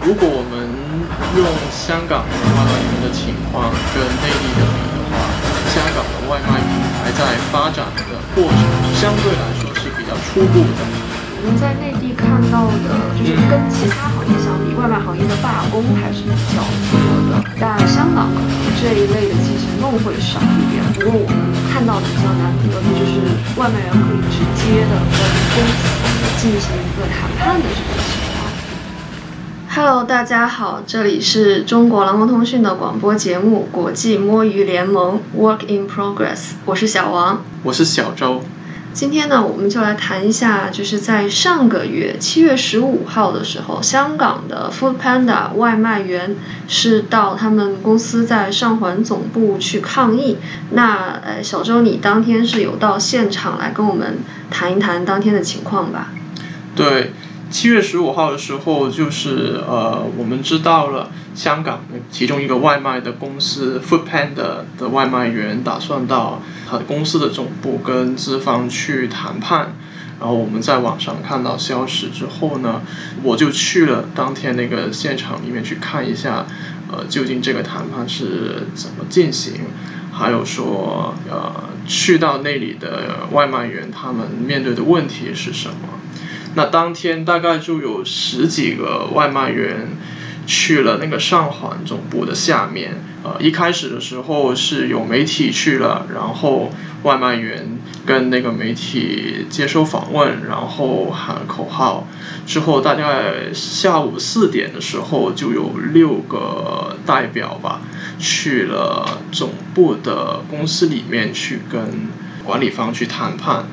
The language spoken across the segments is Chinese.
如果我们用香港的外卖员的情况跟内地的比的话，香港的外卖平台在发展的过程相对来说是比较初步的。我们在内地看到的，就是跟其他行业相比，外卖行业的罢工还是比较多的。但香港可能这一类的其实弄会少一点。不过我们看到的比较难得的就是外卖员可以直接的跟公司进行一个谈判的这种情况。Hello，大家好，这里是中国蓝光通讯的广播节目《国际摸鱼联盟 Work in Progress》，我是小王，我是小周。今天呢，我们就来谈一下，就是在上个月七月十五号的时候，香港的 Food Panda 外卖员是到他们公司在上环总部去抗议。那呃，小周，你当天是有到现场来跟我们谈一谈当天的情况吧？对。七月十五号的时候，就是呃，我们知道了香港其中一个外卖的公司 Food Panda 的外卖员打算到他公司的总部跟资方去谈判。然后我们在网上看到消息之后呢，我就去了当天那个现场里面去看一下，呃，究竟这个谈判是怎么进行，还有说呃，去到那里的外卖员他们面对的问题是什么。那当天大概就有十几个外卖员去了那个上环总部的下面。呃，一开始的时候是有媒体去了，然后外卖员跟那个媒体接受访问，然后喊口号。之后大概下午四点的时候，就有六个代表吧去了总部的公司里面去跟管理方去谈判。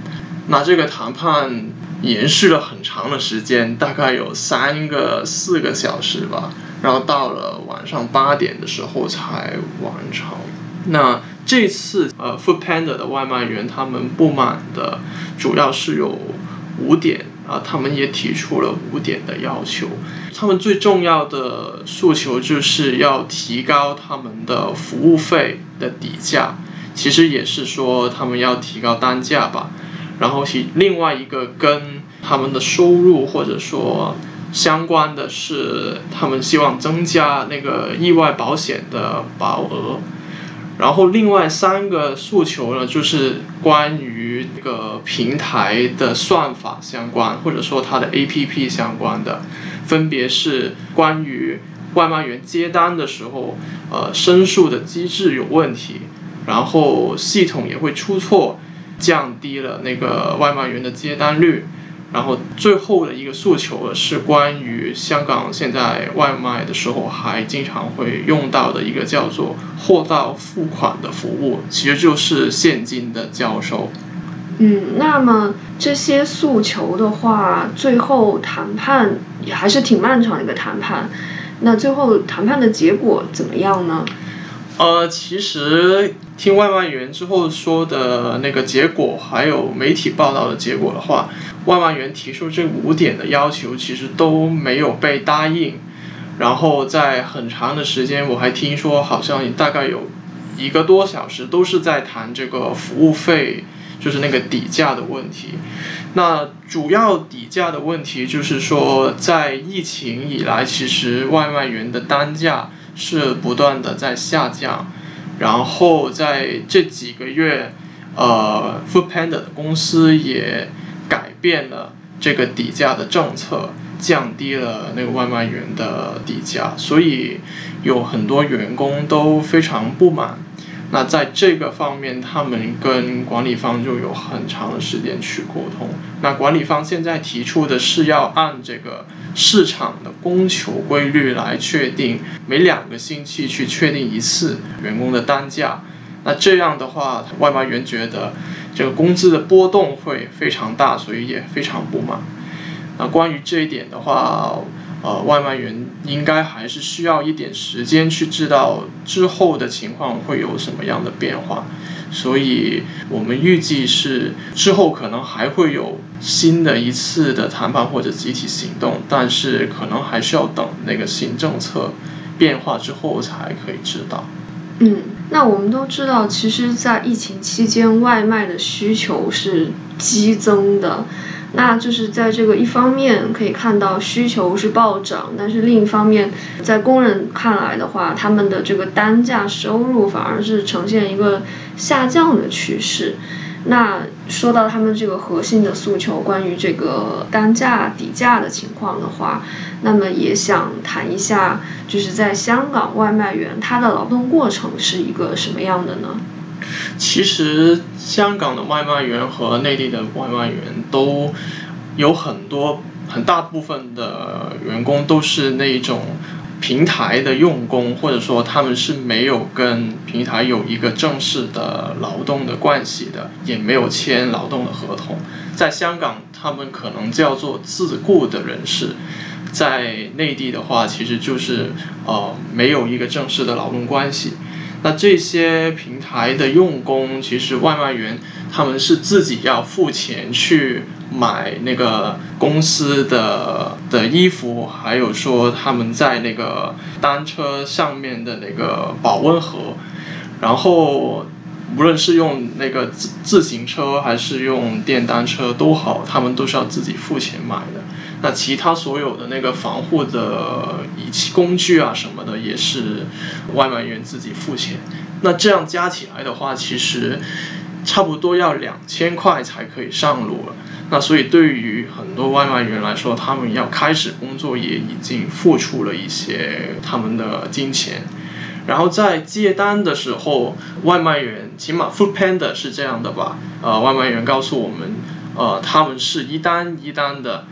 那这个谈判。延续了很长的时间，大概有三个四个小时吧，然后到了晚上八点的时候才完成。那这次呃，Food Panda 的外卖员他们不满的主要是有五点啊，他们也提出了五点的要求。他们最重要的诉求就是要提高他们的服务费的底价，其实也是说他们要提高单价吧。然后其另外一个跟他们的收入或者说相关的是，他们希望增加那个意外保险的保额。然后另外三个诉求呢，就是关于这个平台的算法相关，或者说它的 APP 相关的，分别是关于外卖员接单的时候，呃，申诉的机制有问题，然后系统也会出错。降低了那个外卖员的接单率，然后最后的一个诉求是关于香港现在外卖的时候还经常会用到的一个叫做货到付款的服务，其实就是现金的交收。嗯，那么这些诉求的话，最后谈判也还是挺漫长的一个谈判。那最后谈判的结果怎么样呢？呃，其实听外卖员之后说的那个结果，还有媒体报道的结果的话，外卖员提出这五点的要求，其实都没有被答应。然后在很长的时间，我还听说好像大概有一个多小时都是在谈这个服务费，就是那个底价的问题。那主要底价的问题就是说，在疫情以来，其实外卖员的单价。是不断的在下降，然后在这几个月，呃，Food Panda 的公司也改变了这个底价的政策，降低了那个外卖员的底价，所以有很多员工都非常不满。那在这个方面，他们跟管理方就有很长的时间去沟通。那管理方现在提出的是要按这个市场的供求规律来确定，每两个星期去确定一次员工的单价。那这样的话，外卖员觉得这个工资的波动会非常大，所以也非常不满。那关于这一点的话，呃，外卖员应该还是需要一点时间去知道之后的情况会有什么样的变化，所以我们预计是之后可能还会有新的一次的谈判或者集体行动，但是可能还是要等那个新政策变化之后才可以知道。嗯，那我们都知道，其实，在疫情期间，外卖的需求是激增的。那就是在这个一方面可以看到需求是暴涨，但是另一方面，在工人看来的话，他们的这个单价收入反而是呈现一个下降的趋势。那说到他们这个核心的诉求，关于这个单价底价的情况的话，那么也想谈一下，就是在香港外卖员他的劳动过程是一个什么样的呢？其实香港的外卖员和内地的外卖员都有很多很大部分的员工都是那种平台的用工，或者说他们是没有跟平台有一个正式的劳动的关系的，也没有签劳动的合同。在香港，他们可能叫做自雇的人士；在内地的话，其实就是呃没有一个正式的劳动关系。那这些平台的用工，其实外卖员他们是自己要付钱去买那个公司的的衣服，还有说他们在那个单车上面的那个保温盒，然后无论是用那个自自行车还是用电单车都好，他们都是要自己付钱买的。那其他所有的那个防护的仪器、工具啊什么的，也是外卖员自己付钱。那这样加起来的话，其实差不多要两千块才可以上路了。那所以对于很多外卖员来说，他们要开始工作，也已经付出了一些他们的金钱。然后在接单的时候，外卖员起码 Food Panda 是这样的吧？呃，外卖员告诉我们，呃，他们是一单一单的。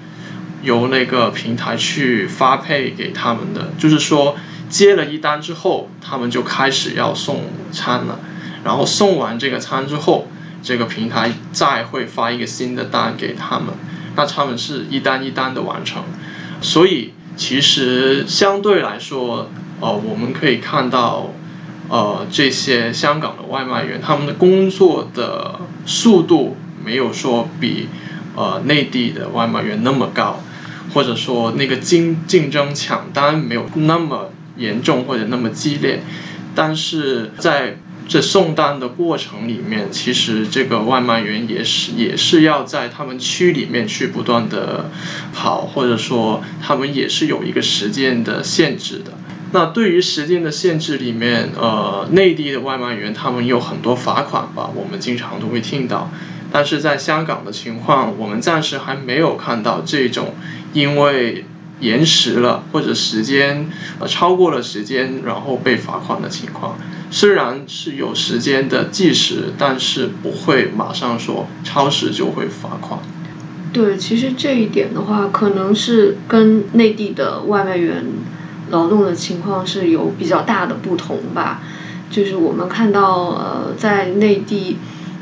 由那个平台去发配给他们的，就是说接了一单之后，他们就开始要送餐了，然后送完这个餐之后，这个平台再会发一个新的单给他们，那他们是一单一单的完成，所以其实相对来说，呃，我们可以看到，呃，这些香港的外卖员他们的工作的速度没有说比呃内地的外卖员那么高。或者说那个竞竞争抢单没有那么严重或者那么激烈，但是在这送单的过程里面，其实这个外卖员也是也是要在他们区里面去不断的跑，或者说他们也是有一个时间的限制的。那对于时间的限制里面，呃，内地的外卖员他们有很多罚款吧，我们经常都会听到。但是在香港的情况，我们暂时还没有看到这种因为延时了或者时间呃超过了时间，然后被罚款的情况。虽然是有时间的计时，但是不会马上说超时就会罚款。对，其实这一点的话，可能是跟内地的外卖员劳动的情况是有比较大的不同吧。就是我们看到呃，在内地。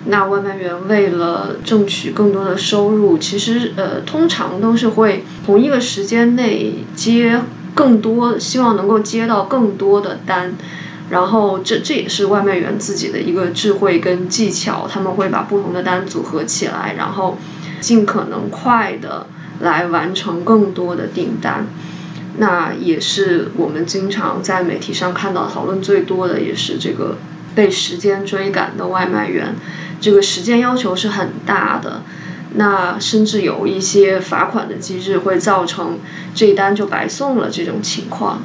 那外卖员为了挣取更多的收入，其实呃，通常都是会同一个时间内接更多，希望能够接到更多的单。然后这这也是外卖员自己的一个智慧跟技巧，他们会把不同的单组合起来，然后尽可能快的来完成更多的订单。那也是我们经常在媒体上看到讨论最多的，也是这个被时间追赶的外卖员。这个时间要求是很大的，那甚至有一些罚款的机制会造成这一单就白送了这种情况。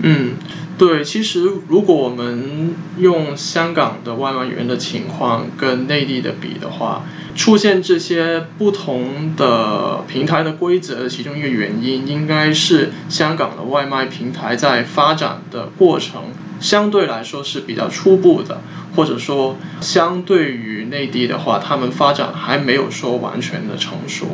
嗯，对，其实如果我们用香港的外卖员的情况跟内地的比的话，出现这些不同的平台的规则其中一个原因，应该是香港的外卖平台在发展的过程相对来说是比较初步的。或者说，相对于内地的话，他们发展还没有说完全的成熟。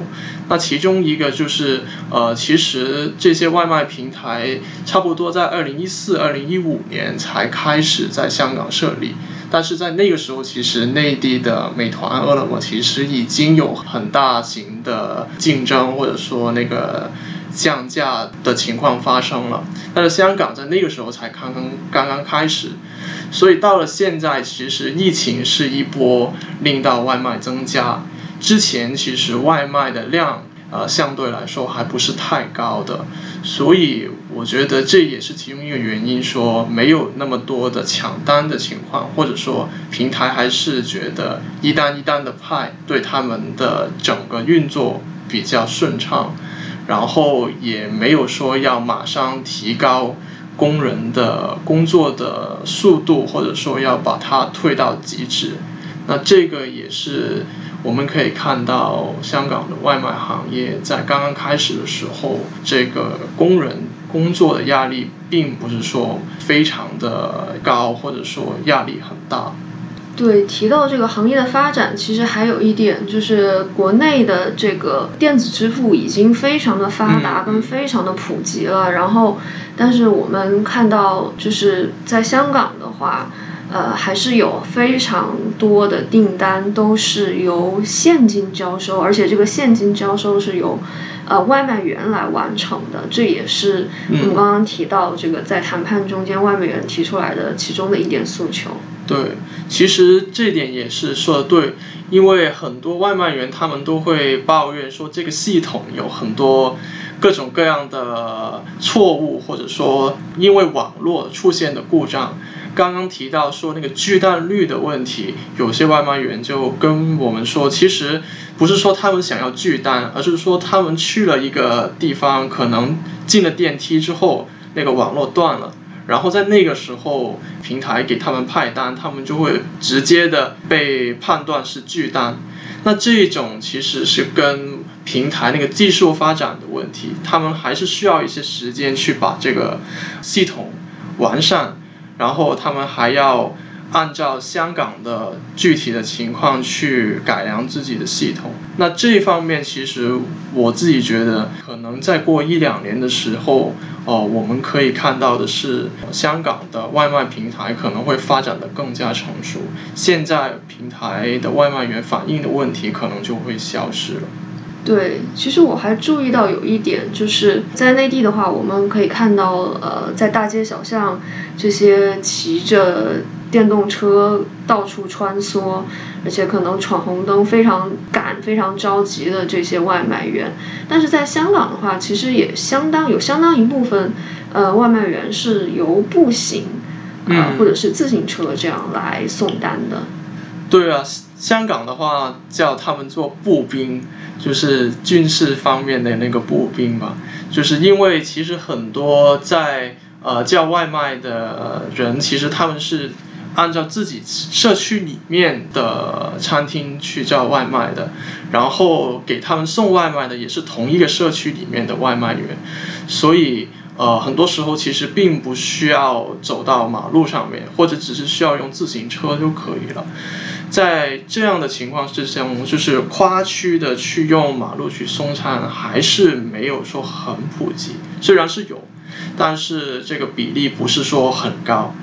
那其中一个就是，呃，其实这些外卖平台差不多在二零一四、二零一五年才开始在香港设立，但是在那个时候，其实内地的美团、饿了么其实已经有很大型的竞争，或者说那个。降价的情况发生了，但是香港在那个时候才刚刚刚刚开始，所以到了现在，其实疫情是一波令到外卖增加。之前其实外卖的量呃相对来说还不是太高的，所以我觉得这也是其中一个原因，说没有那么多的抢单的情况，或者说平台还是觉得一单一单的派对他们的整个运作。比较顺畅，然后也没有说要马上提高工人的工作的速度，或者说要把它推到极致。那这个也是我们可以看到香港的外卖行业在刚刚开始的时候，这个工人工作的压力并不是说非常的高，或者说压力很大。对，提到这个行业的发展，其实还有一点就是国内的这个电子支付已经非常的发达跟非常的普及了。然后，但是我们看到就是在香港的话，呃，还是有非常多的订单都是由现金交收，而且这个现金交收是由呃外卖员来完成的。这也是我们刚刚提到这个在谈判中间外卖员提出来的其中的一点诉求。对，其实这点也是说的对，因为很多外卖员他们都会抱怨说这个系统有很多各种各样的错误，或者说因为网络出现的故障。刚刚提到说那个拒单率的问题，有些外卖员就跟我们说，其实不是说他们想要拒单，而是说他们去了一个地方，可能进了电梯之后，那个网络断了。然后在那个时候，平台给他们派单，他们就会直接的被判断是拒单。那这种其实是跟平台那个技术发展的问题，他们还是需要一些时间去把这个系统完善，然后他们还要。按照香港的具体的情况去改良自己的系统，那这一方面其实我自己觉得，可能再过一两年的时候，哦，我们可以看到的是，香港的外卖平台可能会发展的更加成熟，现在平台的外卖员反映的问题可能就会消失了。对，其实我还注意到有一点，就是在内地的话，我们可以看到，呃，在大街小巷这些骑着。电动车到处穿梭，而且可能闯红灯非常赶、非常着急的这些外卖员，但是在香港的话，其实也相当有相当一部分，呃，外卖员是由步行，呃，或者是自行车这样来送单的。对啊，香港的话叫他们做步兵，就是军事方面的那个步兵吧，就是因为其实很多在呃叫外卖的人，其实他们是。按照自己社区里面的餐厅去叫外卖的，然后给他们送外卖的也是同一个社区里面的外卖员，所以呃很多时候其实并不需要走到马路上面，或者只是需要用自行车就可以了。在这样的情况之下，就是跨区的去用马路去送餐还是没有说很普及，虽然是有，但是这个比例不是说很高。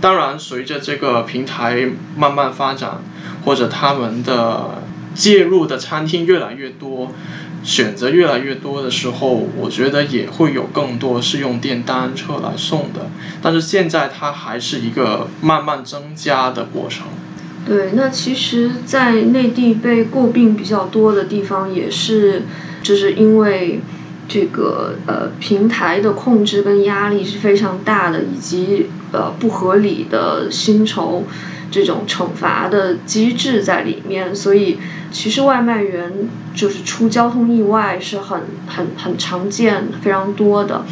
当然，随着这个平台慢慢发展，或者他们的介入的餐厅越来越多，选择越来越多的时候，我觉得也会有更多是用电单车来送的。但是现在它还是一个慢慢增加的过程。对，那其实，在内地被诟病比较多的地方，也是就是因为。这个呃平台的控制跟压力是非常大的，以及呃不合理的薪酬这种惩罚的机制在里面，所以其实外卖员就是出交通意外是很很很常见、非常多的。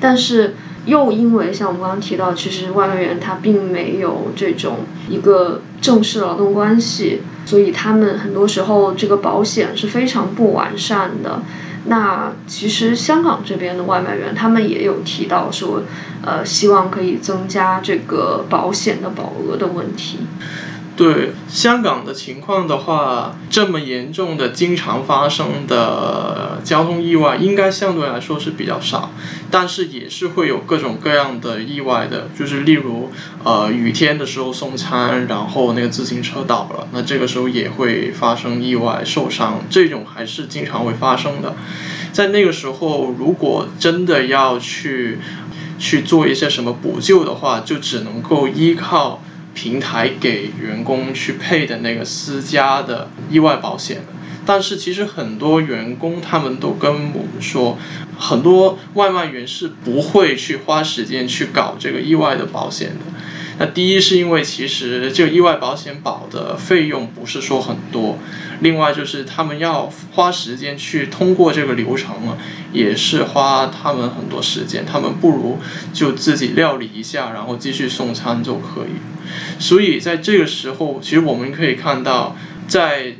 但是又因为像我们刚刚提到，其实外卖员他并没有这种一个正式劳动关系，所以他们很多时候这个保险是非常不完善的。那其实香港这边的外卖员，他们也有提到说，呃，希望可以增加这个保险的保额的问题。对香港的情况的话，这么严重的、经常发生的交通意外，应该相对来说是比较少，但是也是会有各种各样的意外的，就是例如，呃，雨天的时候送餐，然后那个自行车倒了，那这个时候也会发生意外受伤，这种还是经常会发生的。在那个时候，如果真的要去去做一些什么补救的话，就只能够依靠。平台给员工去配的那个私家的意外保险，但是其实很多员工他们都跟我们说，很多外卖员是不会去花时间去搞这个意外的保险的。那第一是因为其实就意外保险保的费用不是说很多，另外就是他们要花时间去通过这个流程嘛，也是花他们很多时间。他们不如就自己料理一下，然后继续送餐就可以。所以在这个时候，其实我们可以看到，在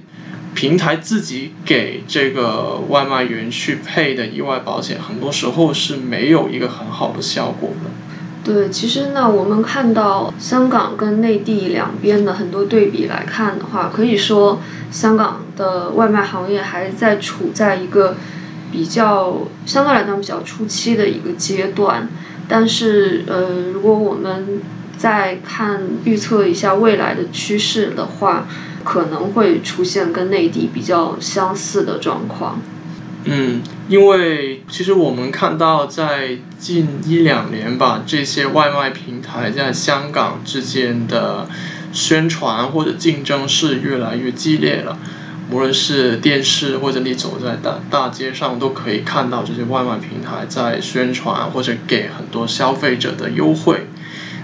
平台自己给这个外卖员去配的意外保险，很多时候是没有一个很好的效果的。对，其实呢，我们看到香港跟内地两边的很多对比来看的话，可以说香港的外卖行业还在处在一个比较相对来讲比较初期的一个阶段。但是，呃，如果我们再看预测一下未来的趋势的话，可能会出现跟内地比较相似的状况。嗯，因为其实我们看到，在近一两年吧，这些外卖平台在香港之间的宣传或者竞争是越来越激烈了。无论是电视或者你走在大大街上，都可以看到这些外卖平台在宣传或者给很多消费者的优惠。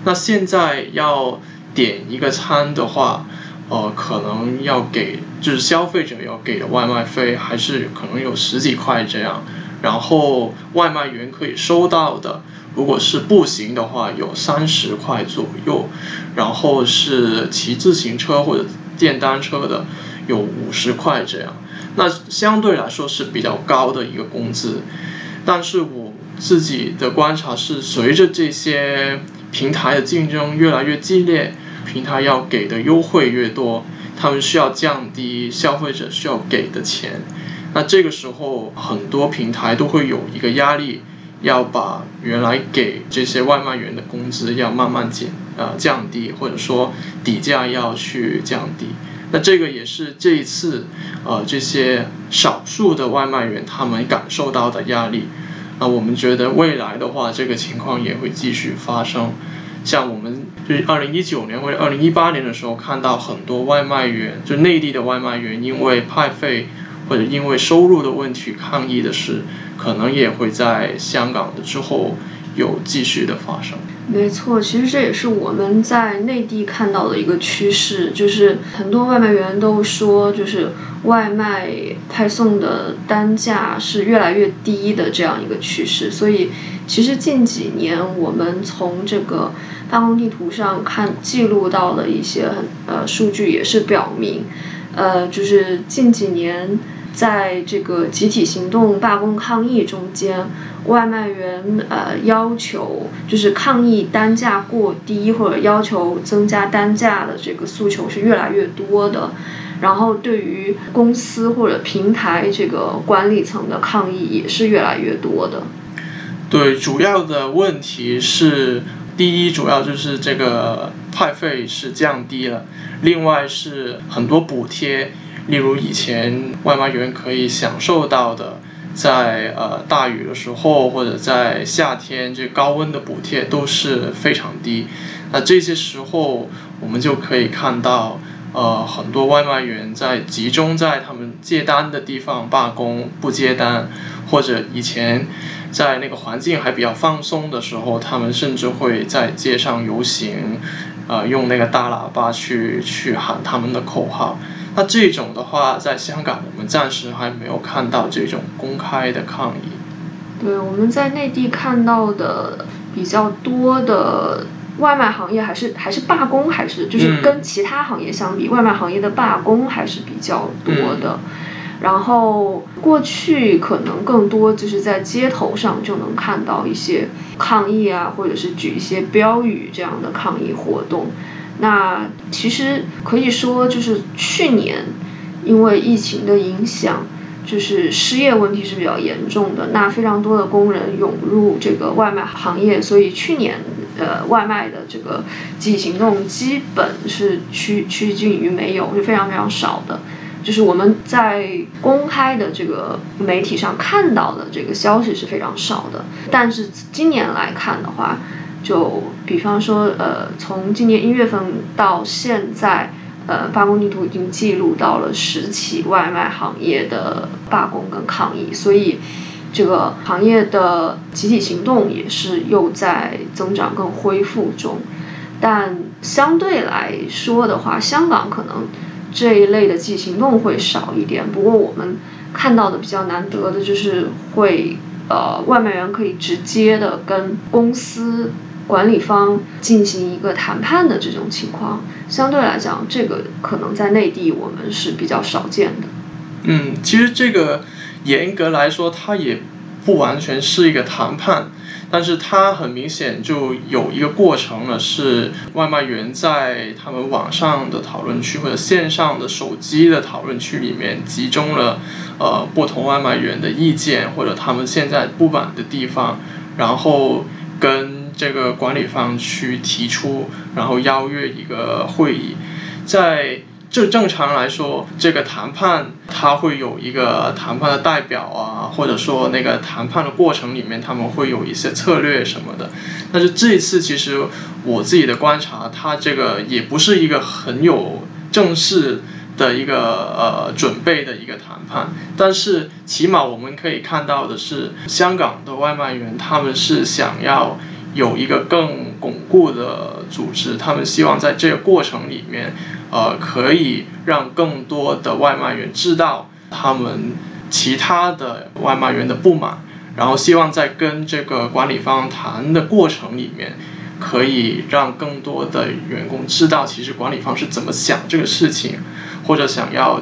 那现在要点一个餐的话，呃，可能要给就是消费者要给的外卖费还是可能有十几块这样，然后外卖员可以收到的，如果是步行的话有三十块左右，然后是骑自行车或者电单车的有五十块这样，那相对来说是比较高的一个工资，但是我自己的观察是随着这些平台的竞争越来越激烈。平台要给的优惠越多，他们需要降低消费者需要给的钱。那这个时候，很多平台都会有一个压力，要把原来给这些外卖员的工资要慢慢减，呃，降低，或者说底价要去降低。那这个也是这一次，呃，这些少数的外卖员他们感受到的压力。那我们觉得未来的话，这个情况也会继续发生。像我们就是二零一九年或者二零一八年的时候，看到很多外卖员，就内地的外卖员，因为派费或者因为收入的问题抗议的事，可能也会在香港的之后有继续的发生。没错，其实这也是我们在内地看到的一个趋势，就是很多外卖员都说，就是外卖派送的单价是越来越低的这样一个趋势。所以，其实近几年我们从这个办公地图上看记录到的一些很呃数据，也是表明，呃，就是近几年。在这个集体行动、罢工抗议中间，外卖员呃要求就是抗议单价过低或者要求增加单价的这个诉求是越来越多的，然后对于公司或者平台这个管理层的抗议也是越来越多的。对，主要的问题是，第一主要就是这个派费是降低了，另外是很多补贴。例如以前外卖员可以享受到的，在呃大雨的时候或者在夏天这高温的补贴都是非常低。那这些时候我们就可以看到，呃很多外卖员在集中在他们接单的地方罢工不接单，或者以前在那个环境还比较放松的时候，他们甚至会在街上游行，呃用那个大喇叭去去喊他们的口号。那这种的话，在香港我们暂时还没有看到这种公开的抗议。对，我们在内地看到的比较多的外卖行业，还是还是罢工，还是就是跟其他行业相比，外卖行业的罢工还是比较多的。然后过去可能更多就是在街头上就能看到一些抗议啊，或者是举一些标语这样的抗议活动。那其实可以说，就是去年因为疫情的影响，就是失业问题是比较严重的。那非常多的工人涌入这个外卖行业，所以去年呃外卖的这个集体行动基本是趋趋近于没有，是非常非常少的。就是我们在公开的这个媒体上看到的这个消息是非常少的。但是今年来看的话，就比方说，呃，从今年一月份到现在，呃，罢工地图已经记录到了十起外卖行业的罢工跟抗议，所以这个行业的集体行动也是又在增长跟恢复中。但相对来说的话，香港可能这一类的记行动会少一点。不过我们看到的比较难得的就是会，呃，外卖员可以直接的跟公司管理方进行一个谈判的这种情况，相对来讲，这个可能在内地我们是比较少见的。嗯，其实这个严格来说，它也不完全是一个谈判。但是它很明显就有一个过程了，是外卖员在他们网上的讨论区或者线上的手机的讨论区里面集中了，呃，不同外卖员的意见或者他们现在不满的地方，然后跟这个管理方去提出，然后邀约一个会议，在。就正常来说，这个谈判它会有一个谈判的代表啊，或者说那个谈判的过程里面，他们会有一些策略什么的。但是这一次，其实我自己的观察，他这个也不是一个很有正式的一个呃准备的一个谈判。但是起码我们可以看到的是，香港的外卖员他们是想要。有一个更巩固的组织，他们希望在这个过程里面，呃，可以让更多的外卖员知道他们其他的外卖员的不满，然后希望在跟这个管理方谈的过程里面，可以让更多的员工知道，其实管理方是怎么想这个事情，或者想要。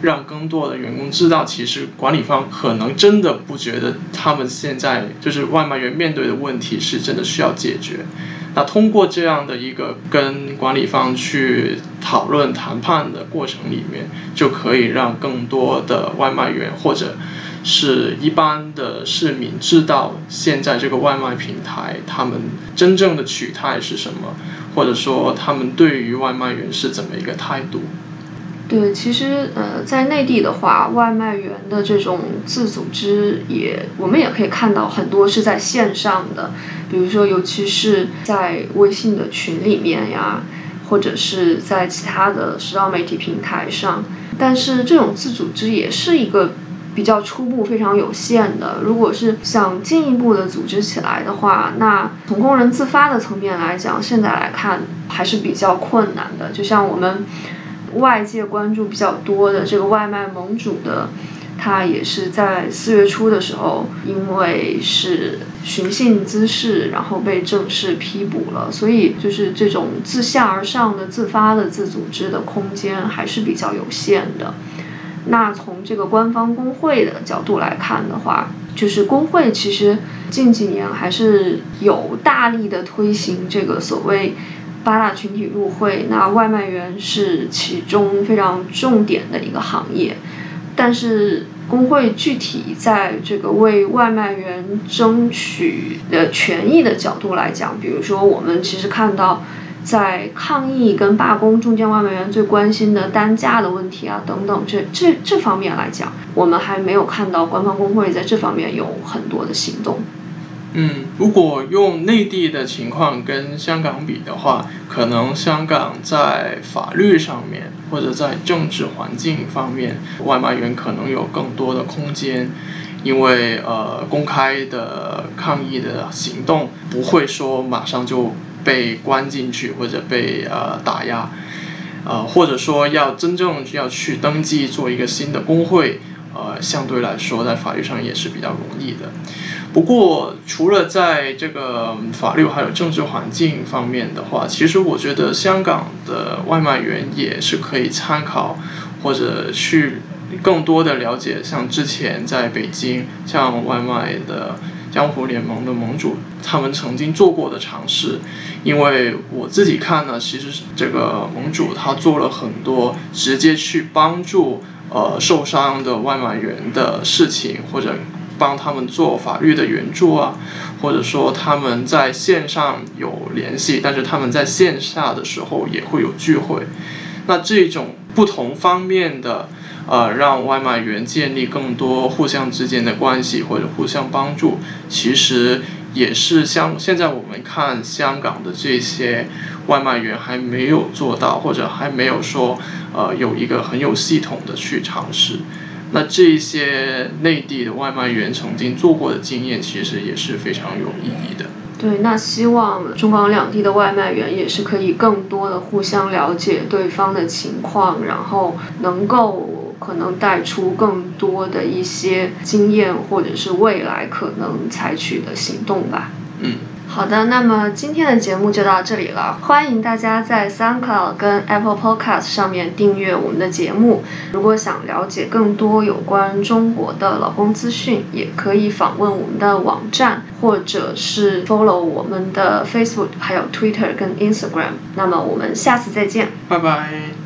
让更多的员工知道，其实管理方可能真的不觉得他们现在就是外卖员面对的问题是真的需要解决。那通过这样的一个跟管理方去讨论谈判的过程里面，就可以让更多的外卖员或者是一般的市民知道，现在这个外卖平台他们真正的取态是什么，或者说他们对于外卖员是怎么一个态度。对，其实呃，在内地的话，外卖员的这种自组织也，我们也可以看到很多是在线上的，比如说，尤其是在微信的群里面呀，或者是在其他的社交媒体平台上。但是这种自组织也是一个比较初步、非常有限的。如果是想进一步的组织起来的话，那从工人自发的层面来讲，现在来看还是比较困难的。就像我们。外界关注比较多的这个外卖盟主的，他也是在四月初的时候，因为是寻衅滋事，然后被正式批捕了。所以就是这种自下而上的自发的自组织的空间还是比较有限的。那从这个官方工会的角度来看的话，就是工会其实近几年还是有大力的推行这个所谓。八大群体入会，那外卖员是其中非常重点的一个行业。但是工会具体在这个为外卖员争取的权益的角度来讲，比如说我们其实看到，在抗议跟罢工中间，外卖员最关心的单价的问题啊等等，这这这方面来讲，我们还没有看到官方工会在这方面有很多的行动。嗯，如果用内地的情况跟香港比的话，可能香港在法律上面或者在政治环境方面，外卖员可能有更多的空间，因为呃公开的抗议的行动不会说马上就被关进去或者被呃打压，呃或者说要真正要去登记做一个新的工会，呃相对来说在法律上也是比较容易的。不过，除了在这个法律还有政治环境方面的话，其实我觉得香港的外卖员也是可以参考，或者去更多的了解，像之前在北京，像外卖的江湖联盟的盟主，他们曾经做过的尝试。因为我自己看呢，其实这个盟主他做了很多直接去帮助呃受伤的外卖员的事情，或者。帮他们做法律的援助啊，或者说他们在线上有联系，但是他们在线下的时候也会有聚会。那这种不同方面的，呃，让外卖员建立更多互相之间的关系或者互相帮助，其实也是像现在我们看香港的这些外卖员还没有做到，或者还没有说呃有一个很有系统的去尝试。那这些内地的外卖员曾经做过的经验，其实也是非常有意义的。对，那希望中港两地的外卖员也是可以更多的互相了解对方的情况，然后能够可能带出更多的一些经验，或者是未来可能采取的行动吧。嗯。好的，那么今天的节目就到这里了。欢迎大家在 SoundCloud 跟 Apple Podcast 上面订阅我们的节目。如果想了解更多有关中国的老公资讯，也可以访问我们的网站，或者是 follow 我们的 Facebook、还有 Twitter 跟 Instagram。那么我们下次再见，拜拜。